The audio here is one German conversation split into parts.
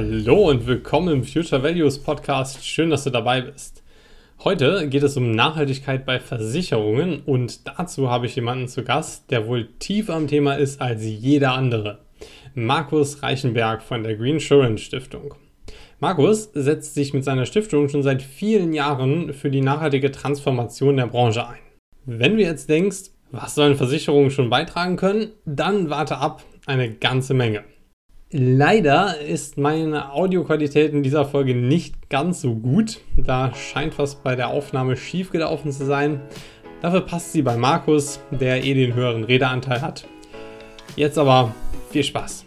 Hallo und willkommen im Future Values Podcast. Schön, dass du dabei bist. Heute geht es um Nachhaltigkeit bei Versicherungen und dazu habe ich jemanden zu Gast, der wohl tiefer am Thema ist als jeder andere. Markus Reichenberg von der Green Insurance Stiftung. Markus setzt sich mit seiner Stiftung schon seit vielen Jahren für die nachhaltige Transformation der Branche ein. Wenn du jetzt denkst, was sollen Versicherungen schon beitragen können, dann warte ab, eine ganze Menge. Leider ist meine Audioqualität in dieser Folge nicht ganz so gut. Da scheint was bei der Aufnahme schief gelaufen zu sein. Dafür passt sie bei Markus, der eh den höheren Redeanteil hat. Jetzt aber viel Spaß.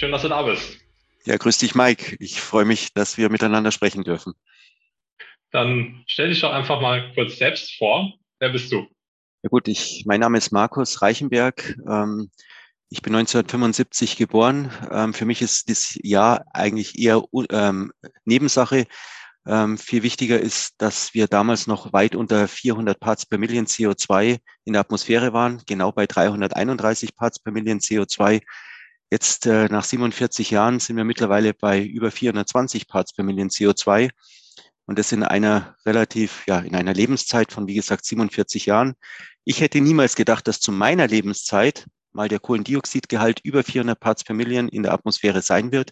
Schön, dass du da bist. Ja, grüß dich, Mike. Ich freue mich, dass wir miteinander sprechen dürfen. Dann stell dich doch einfach mal kurz selbst vor. Wer bist du? Ja gut, ich, mein Name ist Markus Reichenberg. Ähm, ich bin 1975 geboren. Ähm, für mich ist das Jahr eigentlich eher ähm, Nebensache. Ähm, viel wichtiger ist, dass wir damals noch weit unter 400 Parts per Million CO2 in der Atmosphäre waren, genau bei 331 Parts per Million CO2 Jetzt äh, nach 47 Jahren sind wir mittlerweile bei über 420 Parts per Million CO2 und das in einer relativ, ja, in einer Lebenszeit von, wie gesagt, 47 Jahren. Ich hätte niemals gedacht, dass zu meiner Lebenszeit mal der Kohlendioxidgehalt über 400 Parts per Million in der Atmosphäre sein wird.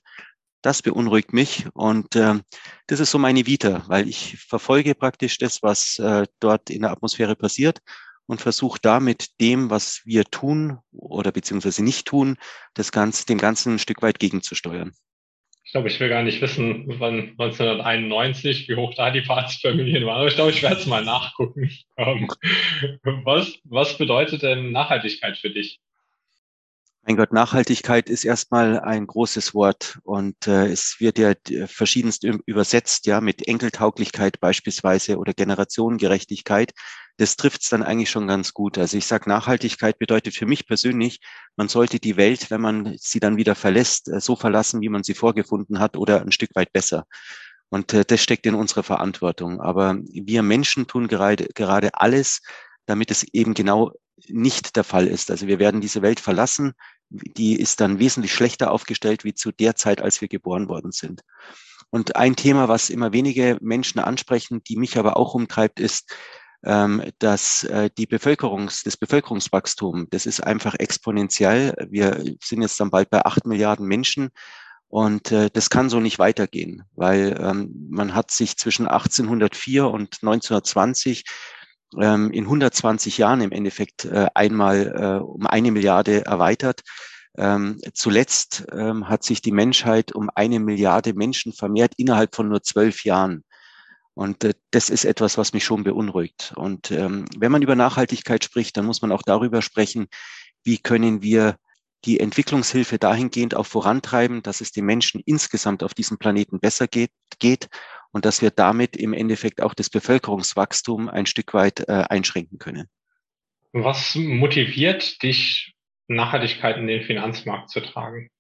Das beunruhigt mich und äh, das ist so meine Vita, weil ich verfolge praktisch das, was äh, dort in der Atmosphäre passiert und versuche da mit dem, was wir tun oder beziehungsweise nicht tun, das Ganze, dem Ganzen ein Stück weit gegenzusteuern. Ich glaube, ich will gar nicht wissen, wann 1991, wie hoch da die Partsfamilien waren, aber ich glaube, ich werde es mal nachgucken. Ähm, was, was bedeutet denn Nachhaltigkeit für dich? Mein Gott, Nachhaltigkeit ist erstmal ein großes Wort und äh, es wird ja verschiedenst übersetzt, ja, mit Enkeltauglichkeit beispielsweise oder Generationengerechtigkeit. Das trifft es dann eigentlich schon ganz gut. Also ich sage, Nachhaltigkeit bedeutet für mich persönlich, man sollte die Welt, wenn man sie dann wieder verlässt, äh, so verlassen, wie man sie vorgefunden hat oder ein Stück weit besser. Und äh, das steckt in unserer Verantwortung. Aber wir Menschen tun gerade, gerade alles, damit es eben genau nicht der Fall ist. Also wir werden diese Welt verlassen die ist dann wesentlich schlechter aufgestellt wie zu der Zeit, als wir geboren worden sind. Und ein Thema, was immer wenige Menschen ansprechen, die mich aber auch umtreibt, ist, dass äh, die Bevölkerungs, das Bevölkerungswachstum, das ist einfach exponentiell. Wir sind jetzt dann bald bei acht Milliarden Menschen. Und äh, das kann so nicht weitergehen, weil ähm, man hat sich zwischen 1804 und 1920 ähm, in 120 Jahren im Endeffekt äh, einmal äh, um eine Milliarde erweitert. Ähm, zuletzt ähm, hat sich die Menschheit um eine Milliarde Menschen vermehrt innerhalb von nur zwölf Jahren. Und äh, das ist etwas, was mich schon beunruhigt. Und ähm, wenn man über Nachhaltigkeit spricht, dann muss man auch darüber sprechen, wie können wir die Entwicklungshilfe dahingehend auch vorantreiben, dass es den Menschen insgesamt auf diesem Planeten besser geht, geht und dass wir damit im Endeffekt auch das Bevölkerungswachstum ein Stück weit äh, einschränken können. Was motiviert dich, Nachhaltigkeit in den Finanzmarkt zu tragen?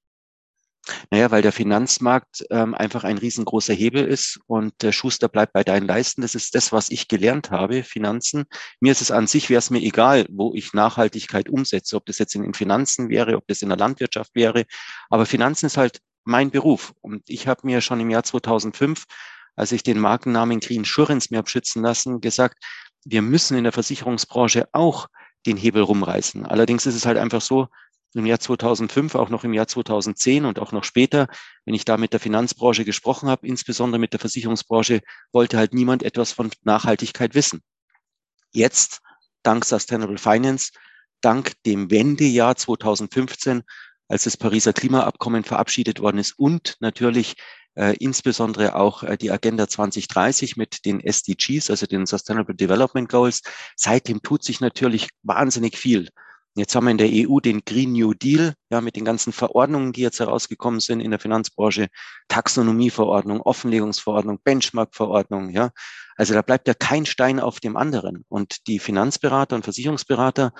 Naja, weil der Finanzmarkt ähm, einfach ein riesengroßer Hebel ist und der Schuster bleibt bei deinen Leisten. Das ist das, was ich gelernt habe, Finanzen. Mir ist es an sich, wäre es mir egal, wo ich Nachhaltigkeit umsetze, ob das jetzt in den Finanzen wäre, ob das in der Landwirtschaft wäre. Aber Finanzen ist halt mein Beruf. Und ich habe mir schon im Jahr 2005 als ich den Markennamen Green Insurance mir habe schützen lassen, gesagt, wir müssen in der Versicherungsbranche auch den Hebel rumreißen. Allerdings ist es halt einfach so, im Jahr 2005, auch noch im Jahr 2010 und auch noch später, wenn ich da mit der Finanzbranche gesprochen habe, insbesondere mit der Versicherungsbranche, wollte halt niemand etwas von Nachhaltigkeit wissen. Jetzt, dank Sustainable Finance, dank dem Wendejahr 2015, als das Pariser Klimaabkommen verabschiedet worden ist und natürlich äh, insbesondere auch äh, die Agenda 2030 mit den SDGs, also den Sustainable Development Goals. Seitdem tut sich natürlich wahnsinnig viel. Jetzt haben wir in der EU den Green New Deal, ja, mit den ganzen Verordnungen, die jetzt herausgekommen sind in der Finanzbranche, Taxonomieverordnung, Offenlegungsverordnung, Benchmark-Verordnung, ja. Also da bleibt ja kein Stein auf dem anderen. Und die Finanzberater und Versicherungsberater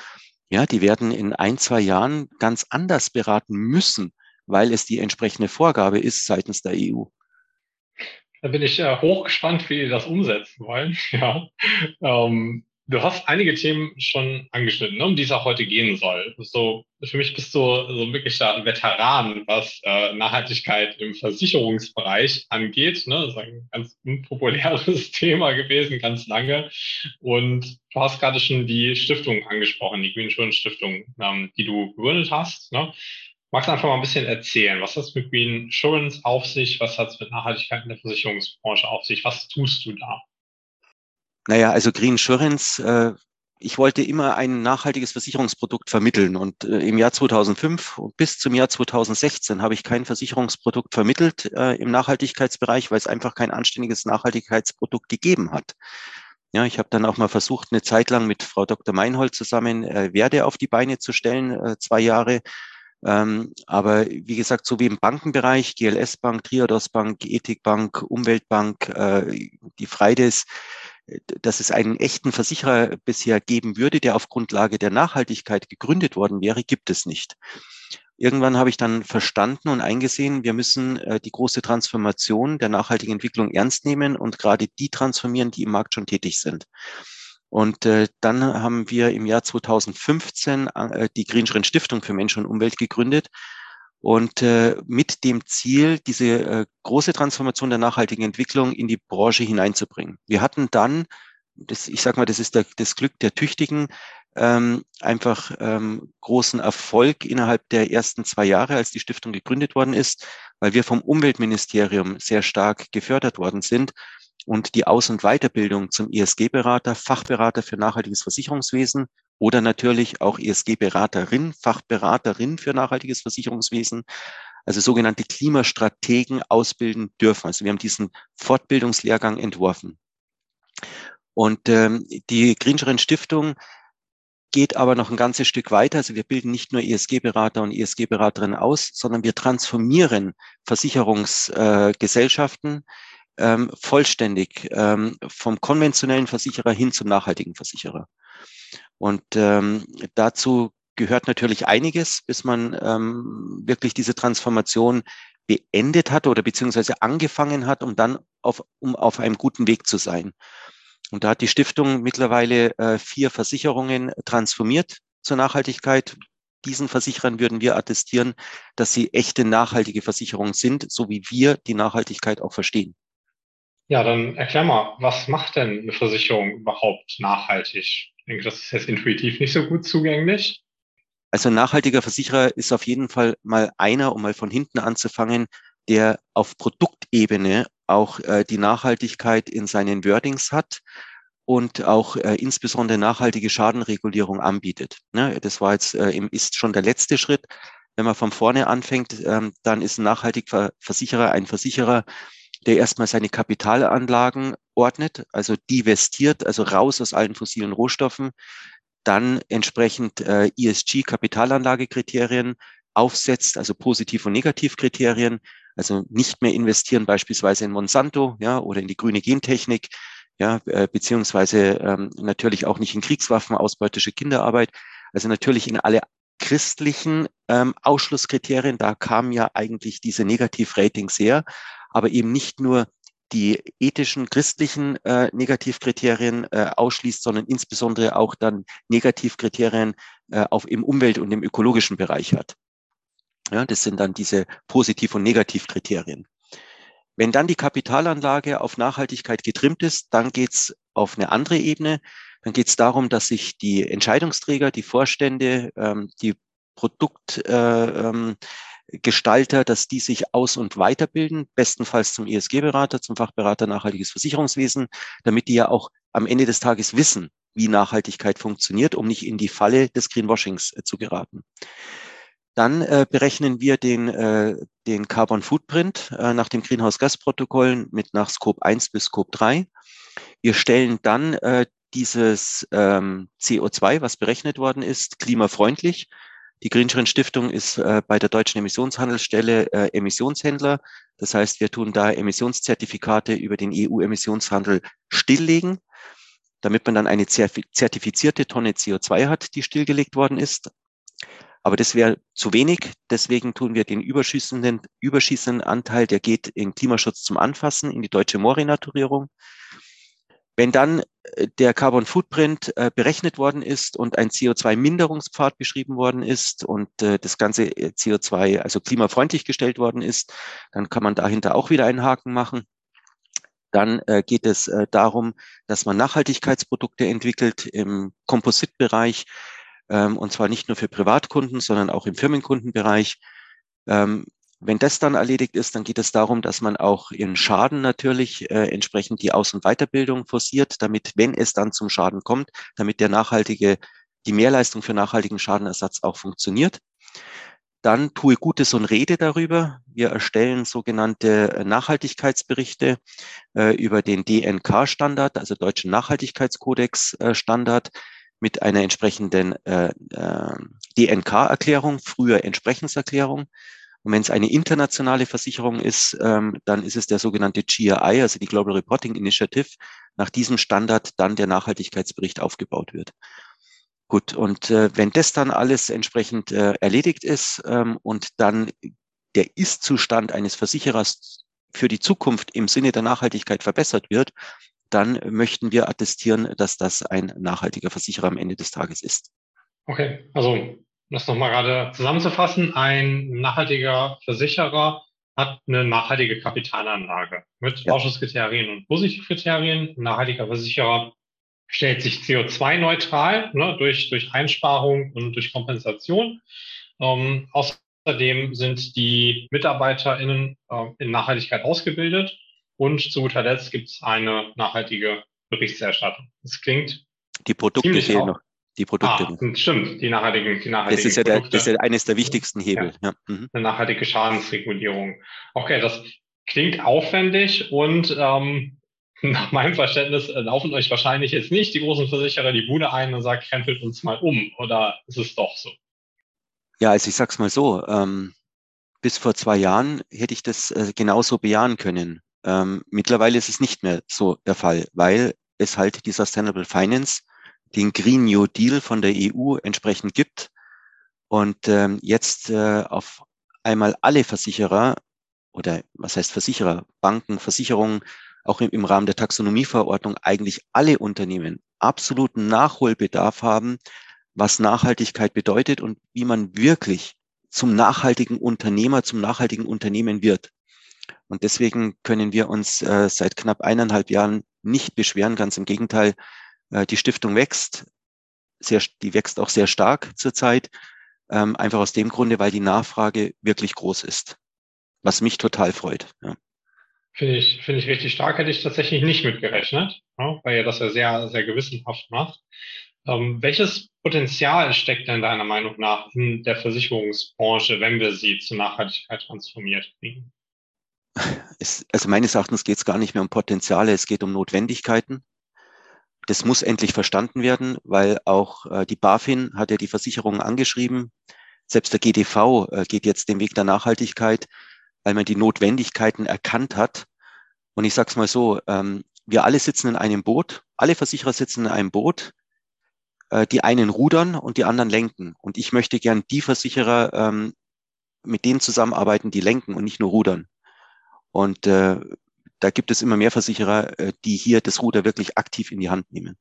Ja, die werden in ein, zwei Jahren ganz anders beraten müssen, weil es die entsprechende Vorgabe ist seitens der EU. Da bin ich äh, hochgespannt, wie die das umsetzen wollen. Ja. Ähm, du hast einige Themen schon angeschnitten, ne, um die es auch heute gehen soll. So, für mich bist du so wirklich ein Veteran, was äh, Nachhaltigkeit im Versicherungsbereich angeht. Ne? Das ist ein ganz unpopuläres Thema gewesen, ganz lange. Und du hast gerade schon die Stiftung angesprochen, die Green Insurance Stiftung, ähm, die du gegründet hast. Ne? Magst du einfach mal ein bisschen erzählen? Was hat es mit Green Insurance auf sich? Was hat es mit Nachhaltigkeit in der Versicherungsbranche auf sich? Was tust du da? Naja, also Green Insurance, äh, ich wollte immer ein nachhaltiges Versicherungsprodukt vermitteln und äh, im Jahr 2005 bis zum Jahr 2016 habe ich kein Versicherungsprodukt vermittelt äh, im Nachhaltigkeitsbereich, weil es einfach kein anständiges Nachhaltigkeitsprodukt gegeben hat. Ja, ich habe dann auch mal versucht, eine Zeit lang mit Frau Dr. Meinhold zusammen äh, Werte auf die Beine zu stellen, äh, zwei Jahre. Ähm, aber wie gesagt, so wie im Bankenbereich, GLS Bank, Triodos Bank, Ethik Bank, Umweltbank, äh, die Freides, dass es einen echten Versicherer bisher geben würde, der auf Grundlage der Nachhaltigkeit gegründet worden wäre, gibt es nicht. Irgendwann habe ich dann verstanden und eingesehen, wir müssen äh, die große Transformation der nachhaltigen Entwicklung ernst nehmen und gerade die transformieren, die im Markt schon tätig sind. Und äh, dann haben wir im Jahr 2015 äh, die Greenschrinn Stiftung für Mensch und Umwelt gegründet und äh, mit dem Ziel, diese äh, große Transformation der nachhaltigen Entwicklung in die Branche hineinzubringen. Wir hatten dann, das, ich sage mal, das ist der, das Glück der Tüchtigen, ähm, einfach ähm, großen Erfolg innerhalb der ersten zwei Jahre, als die Stiftung gegründet worden ist, weil wir vom Umweltministerium sehr stark gefördert worden sind und die Aus- und Weiterbildung zum ESG-Berater, Fachberater für nachhaltiges Versicherungswesen oder natürlich auch ESG-Beraterin, Fachberaterin für nachhaltiges Versicherungswesen, also sogenannte Klimastrategen ausbilden dürfen. Also wir haben diesen Fortbildungslehrgang entworfen. Und ähm, die Greenscheren Stiftung geht aber noch ein ganzes Stück weiter. Also wir bilden nicht nur ESG-Berater und ESG-Beraterinnen aus, sondern wir transformieren Versicherungsgesellschaften äh, ähm, vollständig ähm, vom konventionellen Versicherer hin zum nachhaltigen Versicherer. Und ähm, dazu gehört natürlich einiges, bis man ähm, wirklich diese Transformation beendet hat oder beziehungsweise angefangen hat, um dann auf, um auf einem guten Weg zu sein. Und da hat die Stiftung mittlerweile äh, vier Versicherungen transformiert zur Nachhaltigkeit. Diesen Versicherern würden wir attestieren, dass sie echte nachhaltige Versicherungen sind, so wie wir die Nachhaltigkeit auch verstehen. Ja, dann erklär mal, was macht denn eine Versicherung überhaupt nachhaltig? Denke, das ist jetzt intuitiv nicht so gut zugänglich. Also ein nachhaltiger Versicherer ist auf jeden Fall mal einer, um mal von hinten anzufangen, der auf Produktebene auch äh, die Nachhaltigkeit in seinen Wordings hat und auch äh, insbesondere nachhaltige Schadenregulierung anbietet. Ne? Das war jetzt äh, ist schon der letzte Schritt. Wenn man von vorne anfängt, ähm, dann ist ein nachhaltiger Versicherer ein Versicherer, der erstmal seine Kapitalanlagen ordnet, also divestiert, also raus aus allen fossilen Rohstoffen, dann entsprechend äh, ESG-Kapitalanlagekriterien aufsetzt, also Positiv- und Negativkriterien, also nicht mehr investieren beispielsweise in Monsanto ja, oder in die grüne Gentechnik, ja, äh, beziehungsweise ähm, natürlich auch nicht in Kriegswaffen, ausbeutische Kinderarbeit, also natürlich in alle christlichen ähm, Ausschlusskriterien, da kamen ja eigentlich diese Negativratings her, aber eben nicht nur die ethischen, christlichen äh, Negativkriterien äh, ausschließt, sondern insbesondere auch dann Negativkriterien äh, auf im Umwelt- und im ökologischen Bereich hat. Ja, das sind dann diese Positiv- und Negativkriterien. Wenn dann die Kapitalanlage auf Nachhaltigkeit getrimmt ist, dann geht's auf eine andere Ebene. Dann geht es darum, dass sich die Entscheidungsträger, die Vorstände, ähm, die Produkt, äh, ähm, Gestalter, dass die sich aus- und weiterbilden, bestenfalls zum ESG-Berater, zum Fachberater nachhaltiges Versicherungswesen, damit die ja auch am Ende des Tages wissen, wie Nachhaltigkeit funktioniert, um nicht in die Falle des Greenwashings äh, zu geraten. Dann äh, berechnen wir den, äh, den Carbon Footprint äh, nach dem Greenhouse-Gas-Protokoll mit nach Scope 1 bis Scope 3. Wir stellen dann äh, dieses ähm, CO2, was berechnet worden ist, klimafreundlich die Greenschrinn Stiftung ist äh, bei der Deutschen Emissionshandelsstelle äh, Emissionshändler. Das heißt, wir tun da Emissionszertifikate über den EU-Emissionshandel stilllegen. damit man dann eine zertifizierte Tonne CO2 hat, die stillgelegt worden ist. Aber das wäre zu wenig. Deswegen tun wir den überschießenden, überschießenden Anteil, der geht in Klimaschutz zum Anfassen, in die deutsche Moorrenaturierung. Wenn dann äh, der Carbon Footprint äh, berechnet worden ist und ein CO2-Minderungspfad beschrieben worden ist und äh, das ganze äh, CO2 also klimafreundlich gestellt worden ist, dann kann man dahinter auch wieder einen Haken machen. Dann äh, geht es äh, darum, dass man Nachhaltigkeitsprodukte entwickelt im Kompositbereich, ähm, und zwar nicht nur für Privatkunden, sondern auch im Firmenkundenbereich. Ähm, wenn das dann erledigt ist, dann geht es darum, dass man auch in Schaden natürlich äh, entsprechend die Aus- und Weiterbildung forciert, damit, wenn es dann zum Schaden kommt, damit der nachhaltige, die Mehrleistung für nachhaltigen Schadenersatz auch funktioniert. Dann tue Gutes und rede darüber. Wir erstellen sogenannte Nachhaltigkeitsberichte äh, über den DNK-Standard, also Deutschen Nachhaltigkeitskodex-Standard. Äh, mit einer entsprechenden äh, äh, DNK-Erklärung, früher Entsprechenserklärung. Und wenn es eine internationale Versicherung ist, ähm, dann ist es der sogenannte GRI, also die Global Reporting Initiative, nach diesem Standard dann der Nachhaltigkeitsbericht aufgebaut wird. Gut, und äh, wenn das dann alles entsprechend äh, erledigt ist ähm, und dann der Ist-Zustand eines Versicherers für die Zukunft im Sinne der Nachhaltigkeit verbessert wird, dann möchten wir attestieren, dass das ein nachhaltiger Versicherer am Ende des Tages ist. Okay, also das nochmal gerade zusammenzufassen. Ein nachhaltiger Versicherer hat eine nachhaltige Kapitalanlage mit ja. Ausschusskriterien und Positivkriterien. Ein nachhaltiger Versicherer stellt sich CO2-neutral ne, durch, durch Einsparung und durch Kompensation. Ähm, außerdem sind die MitarbeiterInnen äh, in Nachhaltigkeit ausgebildet und zu guter Letzt gibt es eine nachhaltige Berichterstattung. Das klingt. Die Produkte fehlen noch. Die Produkte. Ah, stimmt, die nachhaltigen, die nachhaltigen das ist ja der, das ist ja eines der wichtigsten Hebel. Ja. Ja. Mhm. Eine nachhaltige Schadensregulierung. Okay, das klingt aufwendig und ähm, nach meinem Verständnis laufen euch wahrscheinlich jetzt nicht die großen Versicherer die Bude ein und sagen, krempelt uns mal um. Oder ist es doch so? Ja, also ich sag's mal so. Ähm, bis vor zwei Jahren hätte ich das äh, genauso bejahen können. Ähm, mittlerweile ist es nicht mehr so der Fall, weil es halt die Sustainable Finance, den Green New Deal von der EU entsprechend gibt und ähm, jetzt äh, auf einmal alle Versicherer oder was heißt Versicherer, Banken, Versicherungen, auch im, im Rahmen der Taxonomieverordnung eigentlich alle Unternehmen absoluten Nachholbedarf haben, was Nachhaltigkeit bedeutet und wie man wirklich zum nachhaltigen Unternehmer, zum nachhaltigen Unternehmen wird. Und deswegen können wir uns äh, seit knapp eineinhalb Jahren nicht beschweren. Ganz im Gegenteil, die Stiftung wächst. Sehr, die wächst auch sehr stark zurzeit. Ähm, einfach aus dem Grunde, weil die Nachfrage wirklich groß ist. Was mich total freut. Ja. Finde ich, finde ich richtig stark. Hätte ich tatsächlich nicht mitgerechnet, weil ihr das ja sehr, sehr gewissenhaft macht. Ähm, welches Potenzial steckt denn deiner Meinung nach in der Versicherungsbranche, wenn wir sie zur Nachhaltigkeit transformiert kriegen? es, also meines Erachtens geht es gar nicht mehr um Potenziale, es geht um Notwendigkeiten. Das muss endlich verstanden werden, weil auch äh, die BaFin hat ja die Versicherungen angeschrieben. Selbst der GDV äh, geht jetzt den Weg der Nachhaltigkeit, weil man die Notwendigkeiten erkannt hat. Und ich sage es mal so, ähm, wir alle sitzen in einem Boot, alle Versicherer sitzen in einem Boot, äh, die einen rudern und die anderen lenken. Und ich möchte gern die Versicherer ähm, mit denen zusammenarbeiten, die lenken und nicht nur rudern. Und äh, da gibt es immer mehr Versicherer, äh, die hier das Ruder wirklich aktiv in die Hand nehmen.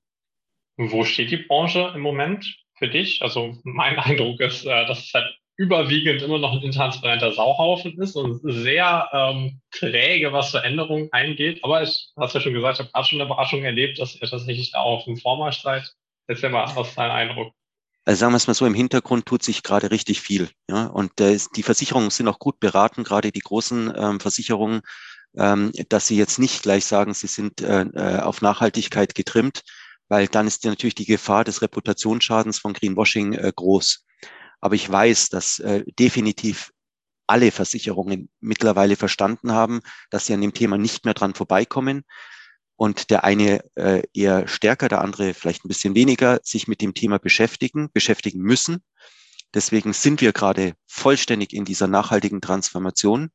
Wo steht die Branche im Moment für dich? Also mein Eindruck ist, äh, dass es halt überwiegend immer noch ein intransparenter Sauhaufen ist und sehr ähm, träge, was Veränderungen eingeht. Aber ich hast ja schon gesagt, ich habe gerade schon eine Überraschung erlebt, dass ihr tatsächlich da auf dem Vormarsch seid. Erzähl mal, was ist dein Eindruck? Also sagen wir es mal so, im Hintergrund tut sich gerade richtig viel. Ja? Und äh, die Versicherungen sind auch gut beraten, gerade die großen ähm, Versicherungen, dass sie jetzt nicht gleich sagen, sie sind äh, äh, auf Nachhaltigkeit getrimmt, weil dann ist natürlich die Gefahr des Reputationsschadens von Greenwashing äh, groß. Aber ich weiß, dass definitiv alle Versicherungen mittlerweile verstanden haben, dass sie an dem Thema nicht mehr dran vorbeikommen und der eine äh, eher stärker, der andere vielleicht ein bisschen weniger sich mit dem Thema beschäftigen, beschäftigen müssen. Deswegen sind wir gerade vollständig in dieser nachhaltigen Transformation,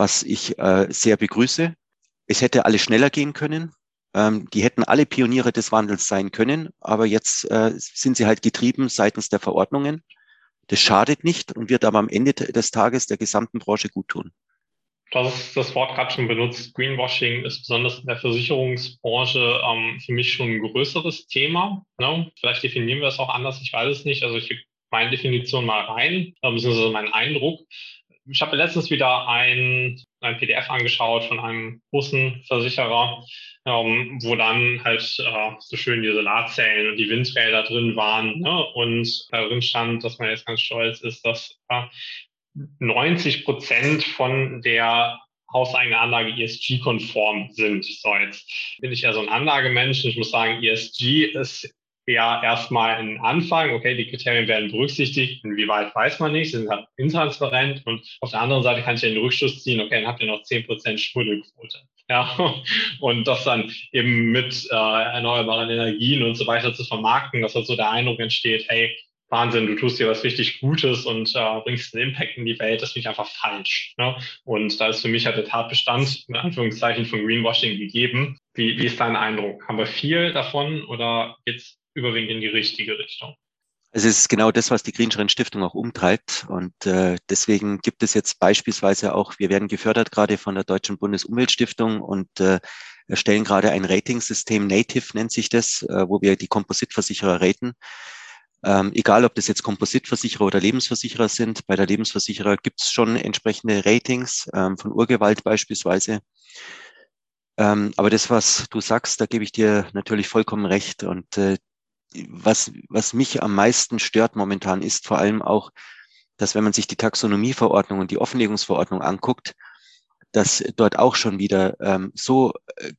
was ich äh, sehr begrüße. Es hätte alles schneller gehen können. Ähm, die hätten alle Pioniere des Wandels sein können, aber jetzt äh, sind sie halt getrieben seitens der Verordnungen. Das schadet nicht und wird aber am Ende des Tages der gesamten Branche gut tun. Du hast das Wort gerade schon benutzt. Greenwashing ist besonders in der Versicherungsbranche ähm, für mich schon ein größeres Thema. Ne? Vielleicht definieren wir es auch anders, ich weiß es nicht. Also ich gebe meine Definition mal rein, äh, beziehungsweise meinen Eindruck. Ich habe letztens wieder ein, ein PDF angeschaut von einem großen Versicherer, ähm, wo dann halt äh, so schön die Solarzellen und die Windräder drin waren. Ne? Und darin stand, dass man jetzt ganz stolz ist, dass äh, 90 Prozent von der hauseigene Anlage ESG-konform sind. So, jetzt bin ich ja so ein Anlagemensch ich muss sagen, ESG ist ja erstmal ein Anfang. Okay, die Kriterien werden berücksichtigt. Inwieweit weiß man nicht, sie sind halt intransparent. Und auf der anderen Seite kann ich den Rückschluss ziehen, okay, dann habt ihr noch 10% Schmuddelquote. Ja, und das dann eben mit äh, erneuerbaren Energien und so weiter zu vermarkten, dass halt so der Eindruck entsteht, hey, Wahnsinn, du tust dir was richtig Gutes und äh, bringst einen Impact in die Welt, das finde ich einfach falsch. Ne? Und da ist für mich halt der Tatbestand, in Anführungszeichen, von Greenwashing gegeben. Wie, wie ist dein Eindruck? Haben wir viel davon oder geht's überwiegend in die richtige Richtung? Es ist genau das, was die Greenschrein Stiftung auch umtreibt. Und äh, deswegen gibt es jetzt beispielsweise auch, wir werden gefördert gerade von der Deutschen Bundesumweltstiftung und äh, erstellen gerade ein Ratingsystem, Native nennt sich das, äh, wo wir die Kompositversicherer raten. Ähm, egal, ob das jetzt Kompositversicherer oder Lebensversicherer sind. Bei der Lebensversicherer gibt es schon entsprechende Ratings ähm, von Urgewalt beispielsweise. Ähm, aber das, was du sagst, da gebe ich dir natürlich vollkommen recht. Und äh, was, was mich am meisten stört momentan ist vor allem auch, dass wenn man sich die Taxonomieverordnung und die Offenlegungsverordnung anguckt, dass dort auch schon wieder ähm, so äh,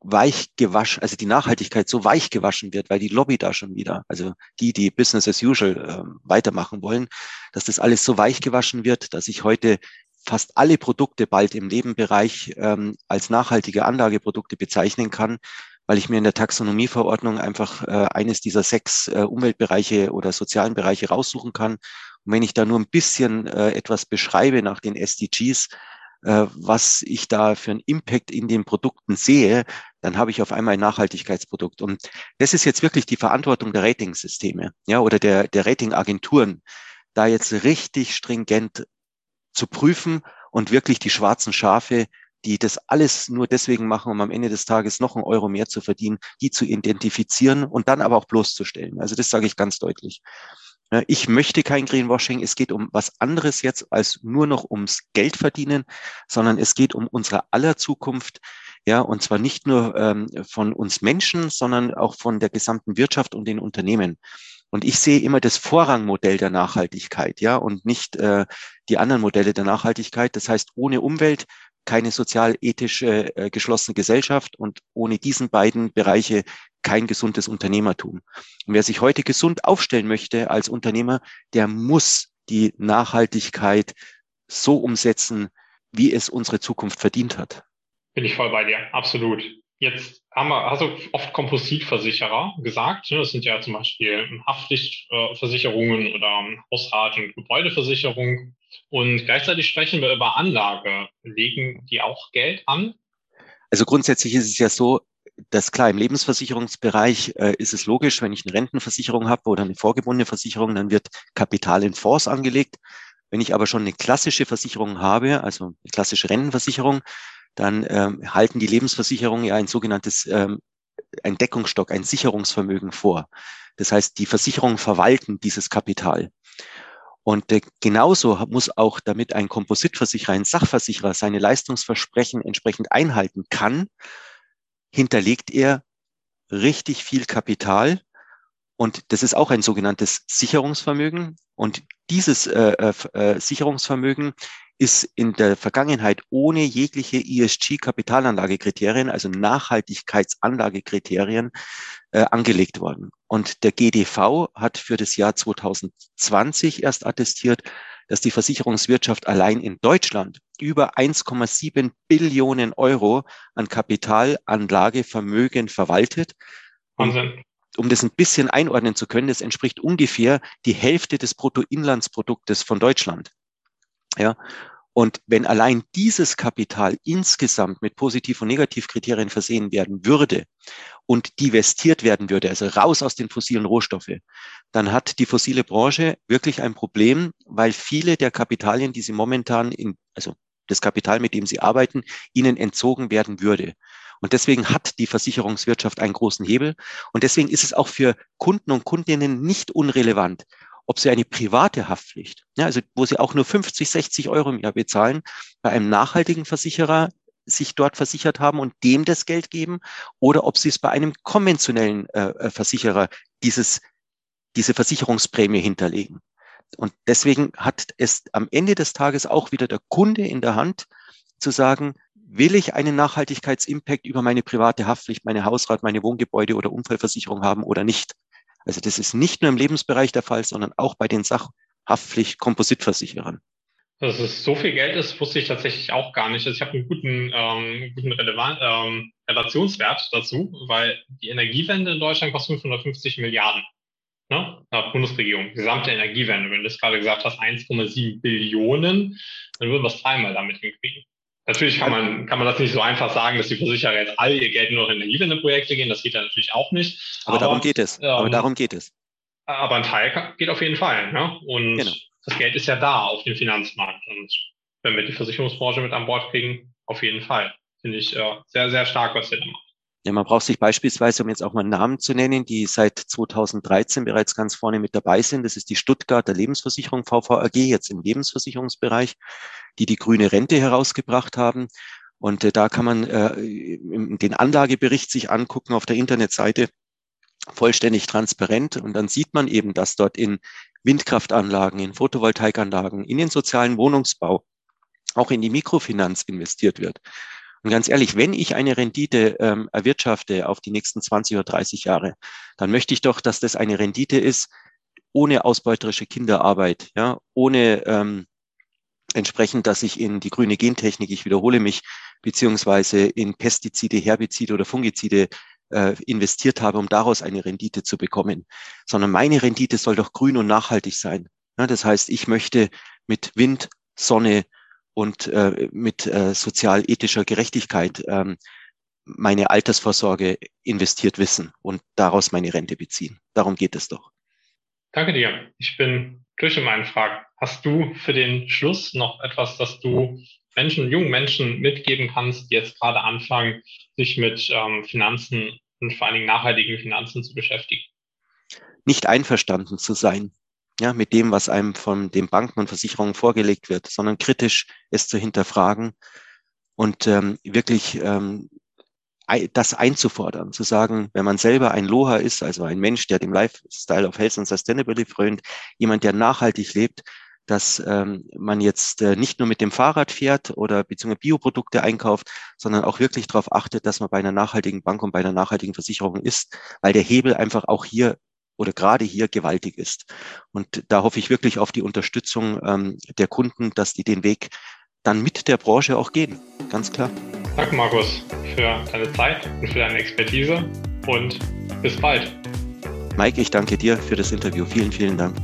weich gewaschen, also die Nachhaltigkeit so weich gewaschen wird, weil die Lobby da schon wieder, also die, die Business as usual äh, weitermachen wollen, dass das alles so weich gewaschen wird, dass ich heute fast alle Produkte bald im Nebenbereich ähm, als nachhaltige Anlageprodukte bezeichnen kann, weil ich mir in der Taxonomieverordnung einfach äh, eines dieser sechs äh, Umweltbereiche oder sozialen Bereiche raussuchen kann. Und wenn ich da nur ein bisschen äh, etwas beschreibe nach den SDGs, äh, was ich da für einen Impact in den Produkten sehe, dann habe ich auf einmal ein Nachhaltigkeitsprodukt. Und das ist jetzt wirklich die Verantwortung der Ratingsysteme, ja, oder der, der Ratingagenturen, da jetzt richtig stringent zu prüfen und wirklich die schwarzen Schafe, die das alles nur deswegen machen, um am Ende des Tages noch einen Euro mehr zu verdienen, die zu identifizieren und dann aber auch bloßzustellen. Also das sage ich ganz deutlich. Ich möchte kein Greenwashing. Es geht um was anderes jetzt als nur noch ums Geld verdienen, sondern es geht um unsere aller Zukunft. Ja, und zwar nicht nur ähm, von uns Menschen, sondern auch von der gesamten Wirtschaft und den Unternehmen. Und ich sehe immer das Vorrangmodell der Nachhaltigkeit, ja, und nicht äh, die anderen Modelle der Nachhaltigkeit. Das heißt, ohne Umwelt keine sozial-ethische äh, geschlossene Gesellschaft und ohne diesen beiden Bereiche kein gesundes Unternehmertum. Und wer sich heute gesund aufstellen möchte als Unternehmer, der muss die Nachhaltigkeit so umsetzen, wie es unsere Zukunft verdient hat. Bin ich voll bei dir, absolut. Jetzt haben wir, du oft Kompositversicherer gesagt. Ne? Das sind ja zum Beispiel Haftpflichtversicherungen oder Hausrat- und Gebäudeversicherung. Und gleichzeitig sprechen wir über Anlage. Legen die auch Geld an? Also grundsätzlich ist es ja so, dass klar, im Lebensversicherungsbereich äh, ist es logisch, wenn ich eine Rentenversicherung habe oder eine vorgebundene Versicherung, dann wird Kapital in Fonds angelegt. Wenn ich aber schon eine klassische Versicherung habe, also eine klassische Rentenversicherung, dann ähm, halten die Lebensversicherungen ja ein sogenanntes ähm, ein Deckungsstock, ein Sicherungsvermögen vor. Das heißt, die Versicherungen verwalten dieses Kapital. Und äh, genauso muss auch, damit ein Kompositversicherer, ein Sachversicherer seine Leistungsversprechen entsprechend einhalten kann, hinterlegt er richtig viel Kapital. Und das ist auch ein sogenanntes Sicherungsvermögen. Und dieses äh, äh, äh Sicherungsvermögen ist in der Vergangenheit ohne jegliche ESG-Kapitalanlagekriterien, also Nachhaltigkeitsanlagekriterien, äh, angelegt worden. Und der GDV hat für das Jahr 2020 erst attestiert, dass die Versicherungswirtschaft allein in Deutschland über 1,7 Billionen Euro an Kapitalanlagevermögen verwaltet. Wahnsinn. Um das ein bisschen einordnen zu können, das entspricht ungefähr die Hälfte des Bruttoinlandsproduktes von Deutschland. Ja. Und wenn allein dieses Kapital insgesamt mit Positiv- und Negativkriterien versehen werden würde und divestiert werden würde, also raus aus den fossilen Rohstoffe, dann hat die fossile Branche wirklich ein Problem, weil viele der Kapitalien, die sie momentan in, also das Kapital, mit dem sie arbeiten, ihnen entzogen werden würde. Und deswegen hat die Versicherungswirtschaft einen großen Hebel. Und deswegen ist es auch für Kunden und Kundinnen nicht unrelevant, ob sie eine private Haftpflicht, ja, also wo sie auch nur 50, 60 Euro im Jahr bezahlen, bei einem nachhaltigen Versicherer sich dort versichert haben und dem das Geld geben, oder ob sie es bei einem konventionellen äh, äh Versicherer dieses, diese Versicherungsprämie hinterlegen. Und deswegen hat es am Ende des Tages auch wieder der Kunde in der Hand zu sagen, will ich einen Nachhaltigkeitsimpact über meine private Haftpflicht, meine Hausrat, meine Wohngebäude oder Unfallversicherung haben oder nicht? Also das ist nicht nur im Lebensbereich der Fall, sondern auch bei den Sachhaftpflicht-Kompositversicherern. Dass es so viel Geld ist, wusste ich tatsächlich auch gar nicht. Also ich habe einen guten, ähm, guten ähm, Relationswert dazu, weil die Energiewende in Deutschland kostet 550 Milliarden. Ne? Nach Bundesregierung. Gesamte Energiewende. Wenn du das gerade gesagt hast, 1,7 Billionen, dann würden wir es dreimal damit hinkriegen. Natürlich kann man, kann man das nicht so einfach sagen, dass die Versicherer jetzt all ihr Geld nur in Energiewendeprojekte gehen. Das geht ja natürlich auch nicht. Aber, aber darum geht es. Aber ähm, darum geht es. Aber ein Teil geht auf jeden Fall. Ne? Und genau. das Geld ist ja da auf dem Finanzmarkt. Und wenn wir die Versicherungsbranche mit an Bord kriegen, auf jeden Fall. Finde ich äh, sehr, sehr stark, was ihr da macht. Ja, man braucht sich beispielsweise, um jetzt auch mal Namen zu nennen, die seit 2013 bereits ganz vorne mit dabei sind. Das ist die Stuttgarter Lebensversicherung VVAG, jetzt im Lebensversicherungsbereich, die die grüne Rente herausgebracht haben. Und äh, da kann man äh, den Anlagebericht sich angucken auf der Internetseite, vollständig transparent. Und dann sieht man eben, dass dort in Windkraftanlagen, in Photovoltaikanlagen, in den sozialen Wohnungsbau, auch in die Mikrofinanz investiert wird. Und ganz ehrlich, wenn ich eine Rendite ähm, erwirtschafte auf die nächsten 20 oder 30 Jahre, dann möchte ich doch, dass das eine Rendite ist ohne ausbeuterische Kinderarbeit, ja, ohne ähm, entsprechend, dass ich in die grüne Gentechnik, ich wiederhole mich, beziehungsweise in Pestizide, Herbizide oder Fungizide äh, investiert habe, um daraus eine Rendite zu bekommen, sondern meine Rendite soll doch grün und nachhaltig sein. Ja, das heißt, ich möchte mit Wind, Sonne, und äh, mit äh, sozial-ethischer Gerechtigkeit ähm, meine Altersvorsorge investiert wissen und daraus meine Rente beziehen. Darum geht es doch. Danke dir. Ich bin durch in meinen Fragen. Hast du für den Schluss noch etwas, das du Menschen, jungen Menschen mitgeben kannst, die jetzt gerade anfangen, sich mit ähm, Finanzen und vor allen Dingen nachhaltigen Finanzen zu beschäftigen? Nicht einverstanden zu sein ja, mit dem, was einem von den Banken und Versicherungen vorgelegt wird, sondern kritisch es zu hinterfragen und ähm, wirklich ähm, das einzufordern, zu sagen, wenn man selber ein Loha ist, also ein Mensch, der dem Lifestyle of Health and Sustainability frönt, jemand, der nachhaltig lebt, dass ähm, man jetzt äh, nicht nur mit dem Fahrrad fährt oder beziehungsweise Bioprodukte einkauft, sondern auch wirklich darauf achtet, dass man bei einer nachhaltigen Bank und bei einer nachhaltigen Versicherung ist, weil der Hebel einfach auch hier oder gerade hier gewaltig ist. Und da hoffe ich wirklich auf die Unterstützung ähm, der Kunden, dass die den Weg dann mit der Branche auch gehen. Ganz klar. Danke, Markus, für deine Zeit und für deine Expertise und bis bald. Mike, ich danke dir für das Interview. Vielen, vielen Dank.